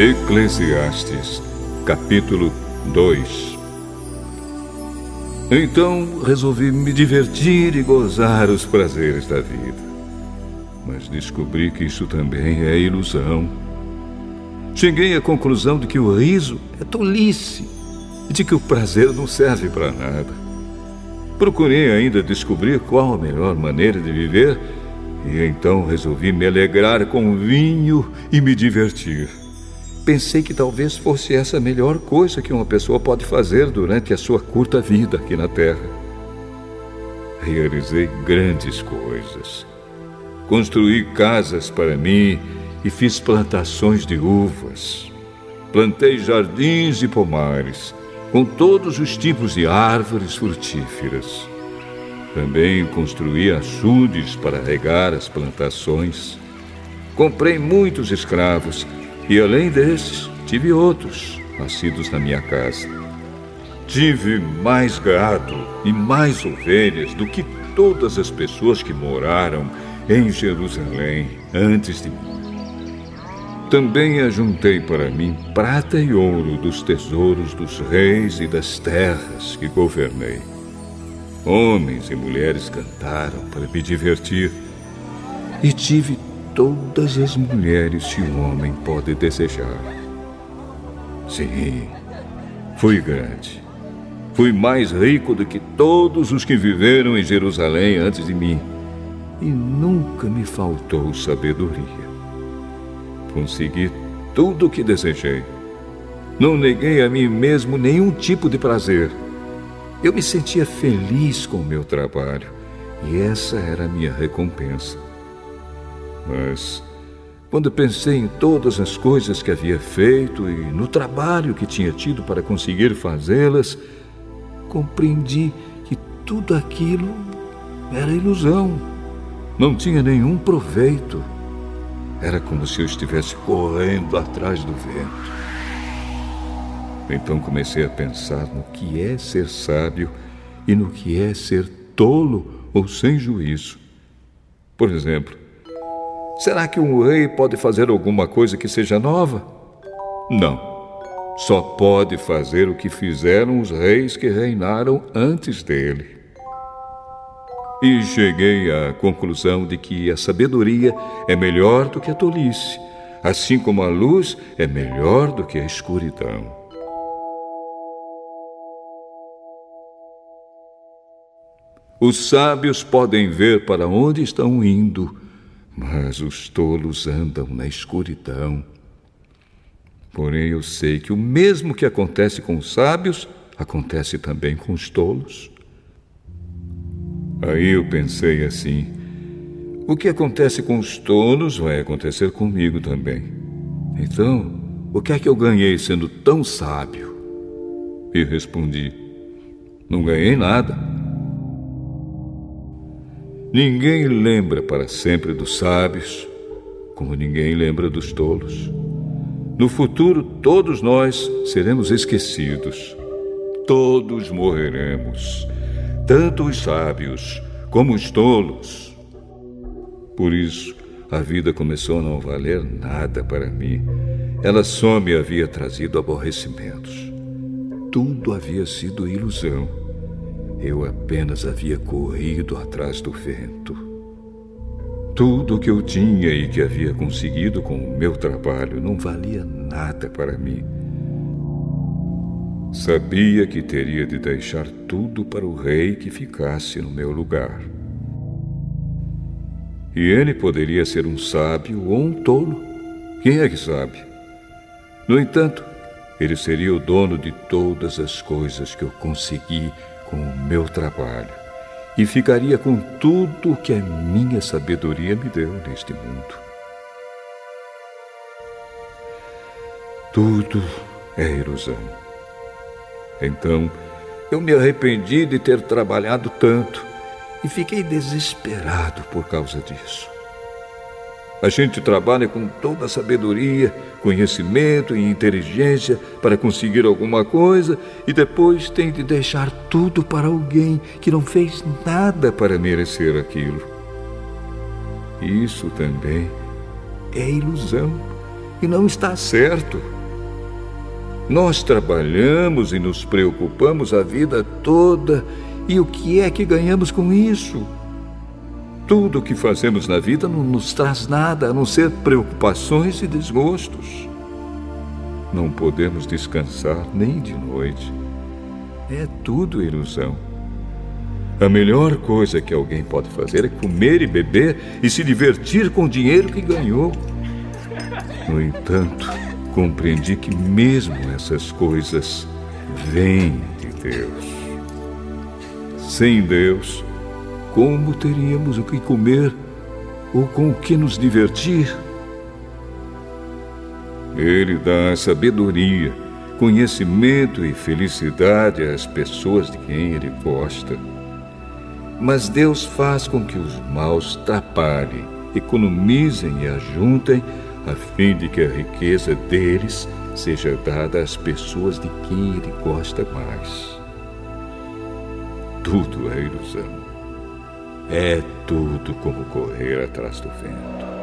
Eclesiastes, capítulo 2 Então resolvi me divertir e gozar os prazeres da vida. Mas descobri que isso também é ilusão. Cheguei à conclusão de que o riso é tolice e de que o prazer não serve para nada. Procurei ainda descobrir qual a melhor maneira de viver e então resolvi me alegrar com vinho e me divertir pensei que talvez fosse essa a melhor coisa que uma pessoa pode fazer durante a sua curta vida aqui na Terra. Realizei grandes coisas. Construí casas para mim e fiz plantações de uvas. Plantei jardins e pomares, com todos os tipos de árvores frutíferas. Também construí açudes para regar as plantações. Comprei muitos escravos e além desses, tive outros nascidos na minha casa. Tive mais gado e mais ovelhas do que todas as pessoas que moraram em Jerusalém antes de mim. Também ajuntei para mim prata e ouro dos tesouros dos reis e das terras que governei. Homens e mulheres cantaram para me divertir e tive todas as mulheres que um homem pode desejar. Sim, fui grande. Fui mais rico do que todos os que viveram em Jerusalém antes de mim. E nunca me faltou sabedoria. Consegui tudo o que desejei. Não neguei a mim mesmo nenhum tipo de prazer. Eu me sentia feliz com o meu trabalho e essa era a minha recompensa. Mas, quando pensei em todas as coisas que havia feito e no trabalho que tinha tido para conseguir fazê-las, compreendi que tudo aquilo era ilusão. Não tinha nenhum proveito. Era como se eu estivesse correndo atrás do vento. Então comecei a pensar no que é ser sábio e no que é ser tolo ou sem juízo. Por exemplo, Será que um rei pode fazer alguma coisa que seja nova? Não. Só pode fazer o que fizeram os reis que reinaram antes dele. E cheguei à conclusão de que a sabedoria é melhor do que a tolice, assim como a luz é melhor do que a escuridão. Os sábios podem ver para onde estão indo mas os tolos andam na escuridão. Porém, eu sei que o mesmo que acontece com os sábios, acontece também com os tolos. Aí eu pensei assim: o que acontece com os tolos vai acontecer comigo também. Então, o que é que eu ganhei sendo tão sábio? E respondi: não ganhei nada. Ninguém lembra para sempre dos sábios, como ninguém lembra dos tolos. No futuro, todos nós seremos esquecidos. Todos morreremos, tanto os sábios como os tolos. Por isso, a vida começou a não valer nada para mim. Ela só me havia trazido aborrecimentos. Tudo havia sido ilusão. Eu apenas havia corrido atrás do vento. Tudo o que eu tinha e que havia conseguido com o meu trabalho não valia nada para mim. Sabia que teria de deixar tudo para o rei que ficasse no meu lugar. E ele poderia ser um sábio ou um tolo. Quem é que sabe? No entanto, ele seria o dono de todas as coisas que eu consegui com o meu trabalho e ficaria com tudo que a minha sabedoria me deu neste mundo. Tudo é ilusão. Então, eu me arrependi de ter trabalhado tanto e fiquei desesperado por causa disso. A gente trabalha com toda a sabedoria, conhecimento e inteligência para conseguir alguma coisa e depois tem de deixar tudo para alguém que não fez nada para merecer aquilo. Isso também é ilusão. e não está certo. Nós trabalhamos e nos preocupamos a vida toda, e o que é que ganhamos com isso? Tudo o que fazemos na vida não nos traz nada a não ser preocupações e desgostos. Não podemos descansar nem de noite. É tudo ilusão. A melhor coisa que alguém pode fazer é comer e beber e se divertir com o dinheiro que ganhou. No entanto, compreendi que mesmo essas coisas vêm de Deus. Sem Deus, como teríamos o que comer ou com o que nos divertir? Ele dá sabedoria, conhecimento e felicidade às pessoas de quem ele gosta. Mas Deus faz com que os maus trabalhem, economizem e ajuntem, a fim de que a riqueza deles seja dada às pessoas de quem ele gosta mais. Tudo é ilusão. É tudo como correr atrás do vento.